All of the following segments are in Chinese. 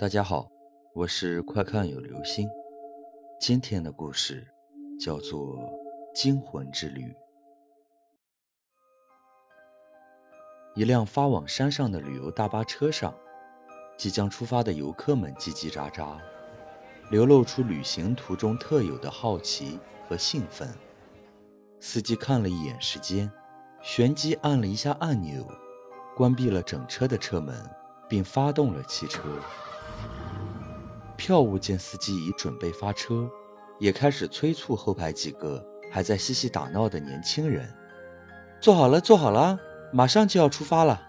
大家好，我是快看有流星。今天的故事叫做《惊魂之旅》。一辆发往山上的旅游大巴车上，即将出发的游客们叽叽喳喳，流露出旅行途中特有的好奇和兴奋。司机看了一眼时间，旋即按了一下按钮，关闭了整车的车门，并发动了汽车。票务见司机已准备发车，也开始催促后排几个还在嬉戏打闹的年轻人：“坐好了，坐好了，马上就要出发了。”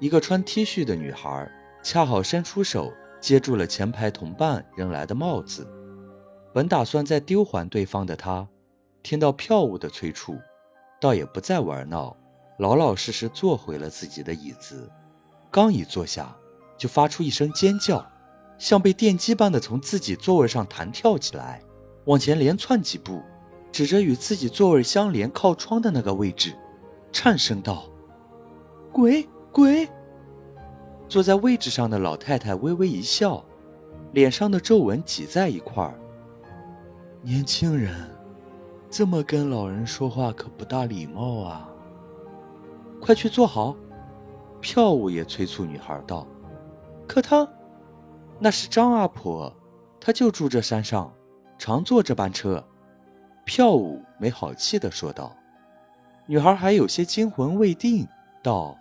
一个穿 T 恤的女孩恰好伸出手接住了前排同伴扔来的帽子。本打算再丢还对方的她，听到票务的催促，倒也不再玩闹，老老实实坐回了自己的椅子。刚一坐下，就发出一声尖叫。像被电击般的从自己座位上弹跳起来，往前连窜几步，指着与自己座位相连靠窗的那个位置，颤声道：“鬼鬼！”坐在位置上的老太太微微一笑，脸上的皱纹挤在一块儿。年轻人，这么跟老人说话可不大礼貌啊！快去坐好。票务也催促女孩道：“可他……”那是张阿婆，她就住这山上，常坐这班车。票务没好气地说道。女孩还有些惊魂未定，道：“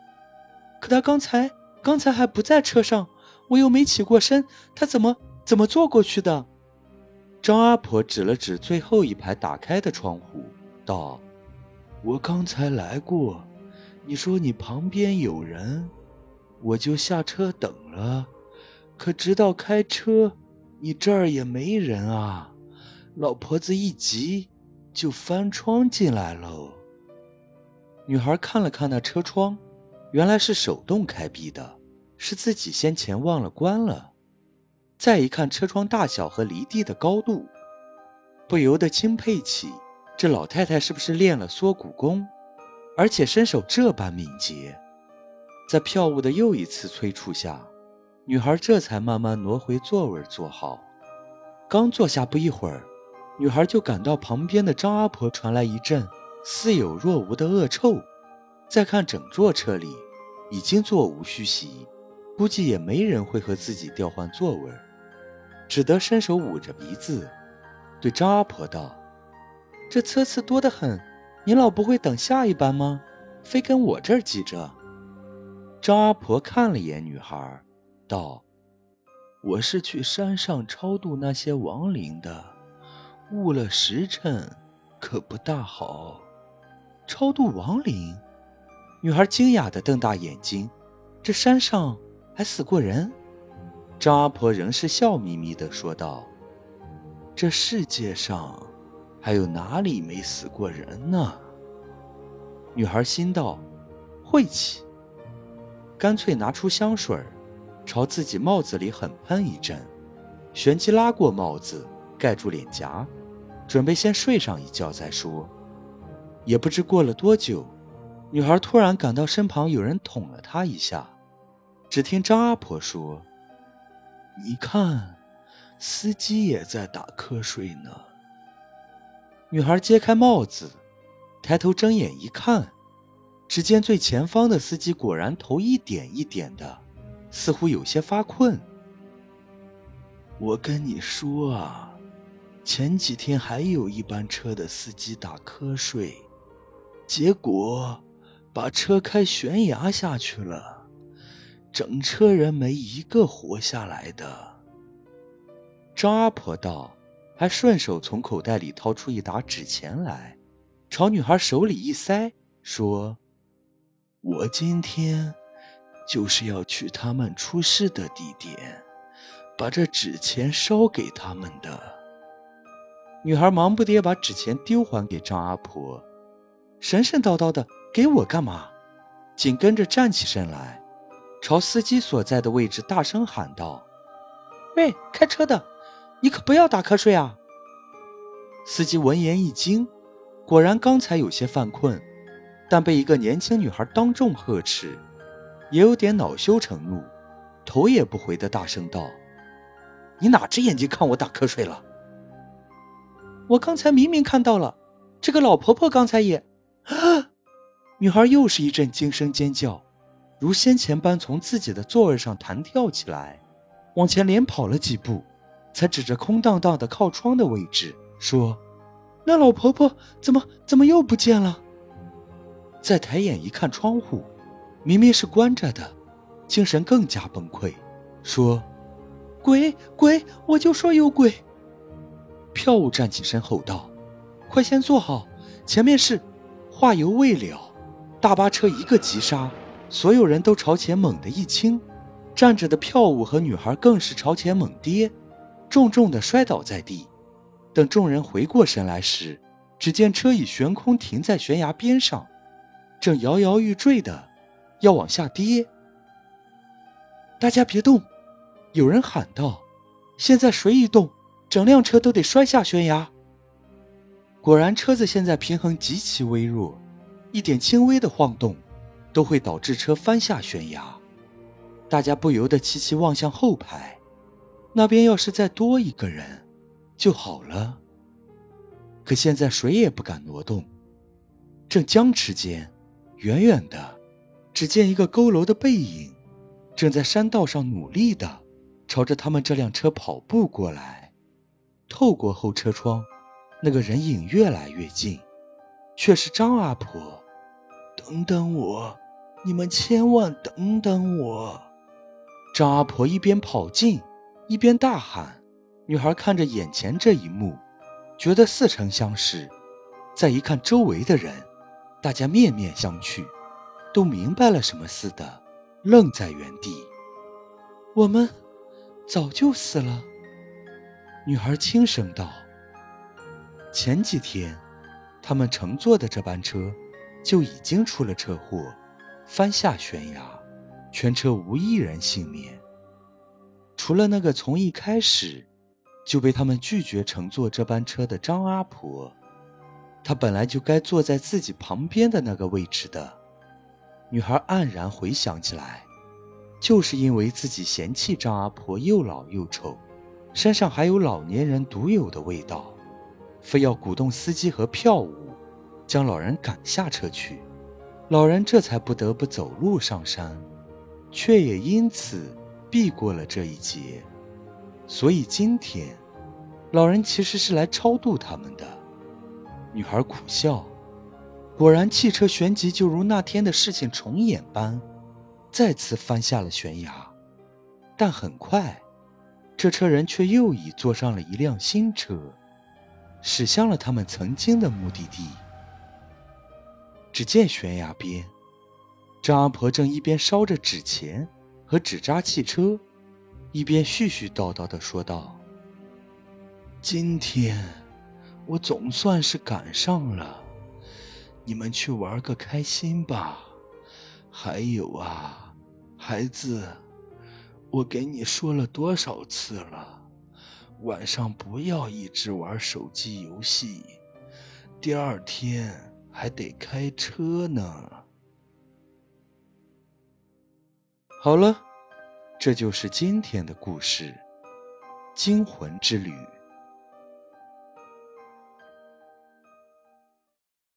可他刚才刚才还不在车上，我又没起过身，他怎么怎么坐过去的？”张阿婆指了指最后一排打开的窗户，道：“我刚才来过，你说你旁边有人，我就下车等了。”可直到开车，你这儿也没人啊！老婆子一急，就翻窗进来喽。女孩看了看那车窗，原来是手动开闭的，是自己先前忘了关了。再一看车窗大小和离地的高度，不由得钦佩起这老太太是不是练了缩骨功，而且身手这般敏捷。在票务的又一次催促下。女孩这才慢慢挪回座位坐好，刚坐下不一会儿，女孩就感到旁边的张阿婆传来一阵似有若无的恶臭。再看整座车里，已经座无虚席，估计也没人会和自己调换座位，只得伸手捂着鼻子，对张阿婆道：“这车次多得很，您老不会等下一班吗？非跟我这儿挤着？”张阿婆看了眼女孩。道：“我是去山上超度那些亡灵的，误了时辰，可不大好。超度亡灵？”女孩惊讶地瞪大眼睛：“这山上还死过人？”张阿婆仍是笑眯眯地说道：“这世界上还有哪里没死过人呢？”女孩心道：“晦气，干脆拿出香水。”朝自己帽子里狠喷一阵，旋即拉过帽子盖住脸颊，准备先睡上一觉再说。也不知过了多久，女孩突然感到身旁有人捅了她一下。只听张阿婆说：“你看，司机也在打瞌睡呢。”女孩揭开帽子，抬头睁眼一看，只见最前方的司机果然头一点一点的。似乎有些发困。我跟你说啊，前几天还有一班车的司机打瞌睡，结果把车开悬崖下去了，整车人没一个活下来的。张阿婆道，还顺手从口袋里掏出一沓纸钱来，朝女孩手里一塞，说：“我今天。”就是要去他们出事的地点，把这纸钱烧给他们的。女孩忙不迭把纸钱丢还给张阿婆，神神叨叨的：“给我干嘛？”紧跟着站起身来，朝司机所在的位置大声喊道：“喂，开车的，你可不要打瞌睡啊！”司机闻言一惊，果然刚才有些犯困，但被一个年轻女孩当众呵斥。也有点恼羞成怒，头也不回的大声道：“你哪只眼睛看我打瞌睡了？我刚才明明看到了，这个老婆婆刚才也……”啊！女孩又是一阵惊声尖叫，如先前般从自己的座位上弹跳起来，往前连跑了几步，才指着空荡荡的靠窗的位置说：“那老婆婆怎么怎么又不见了？”再抬眼一看窗户，明明是关着的，精神更加崩溃，说：“鬼鬼，我就说有鬼！”票务站起身吼道：“快先坐好，前面是……”话犹未了。大巴车一个急刹，所有人都朝前猛地一倾，站着的票务和女孩更是朝前猛跌，重重的摔倒在地。等众人回过神来时，只见车已悬空停在悬崖边上，正摇摇欲坠的要往下跌。大家别动！有人喊道：“现在谁一动，整辆车都得摔下悬崖。”果然，车子现在平衡极其微弱。一点轻微的晃动，都会导致车翻下悬崖。大家不由得齐齐望向后排，那边要是再多一个人就好了。可现在谁也不敢挪动。正僵持间，远远的，只见一个佝偻的背影，正在山道上努力的朝着他们这辆车跑步过来。透过后车窗，那个人影越来越近，却是张阿婆。等等我，你们千万等等我！张阿婆一边跑近，一边大喊。女孩看着眼前这一幕，觉得似曾相识。再一看周围的人，大家面面相觑，都明白了什么似的，愣在原地。我们早就死了。女孩轻声道：“前几天，他们乘坐的这班车。”就已经出了车祸，翻下悬崖，全车无一人幸免。除了那个从一开始就被他们拒绝乘坐这班车的张阿婆，她本来就该坐在自己旁边的那个位置的。女孩黯然回想起来，就是因为自己嫌弃张阿婆又老又丑，身上还有老年人独有的味道，非要鼓动司机和票务。将老人赶下车去，老人这才不得不走路上山，却也因此避过了这一劫。所以今天，老人其实是来超度他们的。女孩苦笑，果然汽车旋即就如那天的事情重演般，再次翻下了悬崖。但很快，这车人却又已坐上了一辆新车，驶向了他们曾经的目的地。只见悬崖边，张阿婆正一边烧着纸钱和纸扎汽车，一边絮絮叨叨地说道：“今天我总算是赶上了，你们去玩个开心吧。还有啊，孩子，我给你说了多少次了，晚上不要一直玩手机游戏，第二天。”还得开车呢。好了，这就是今天的故事，《惊魂之旅》。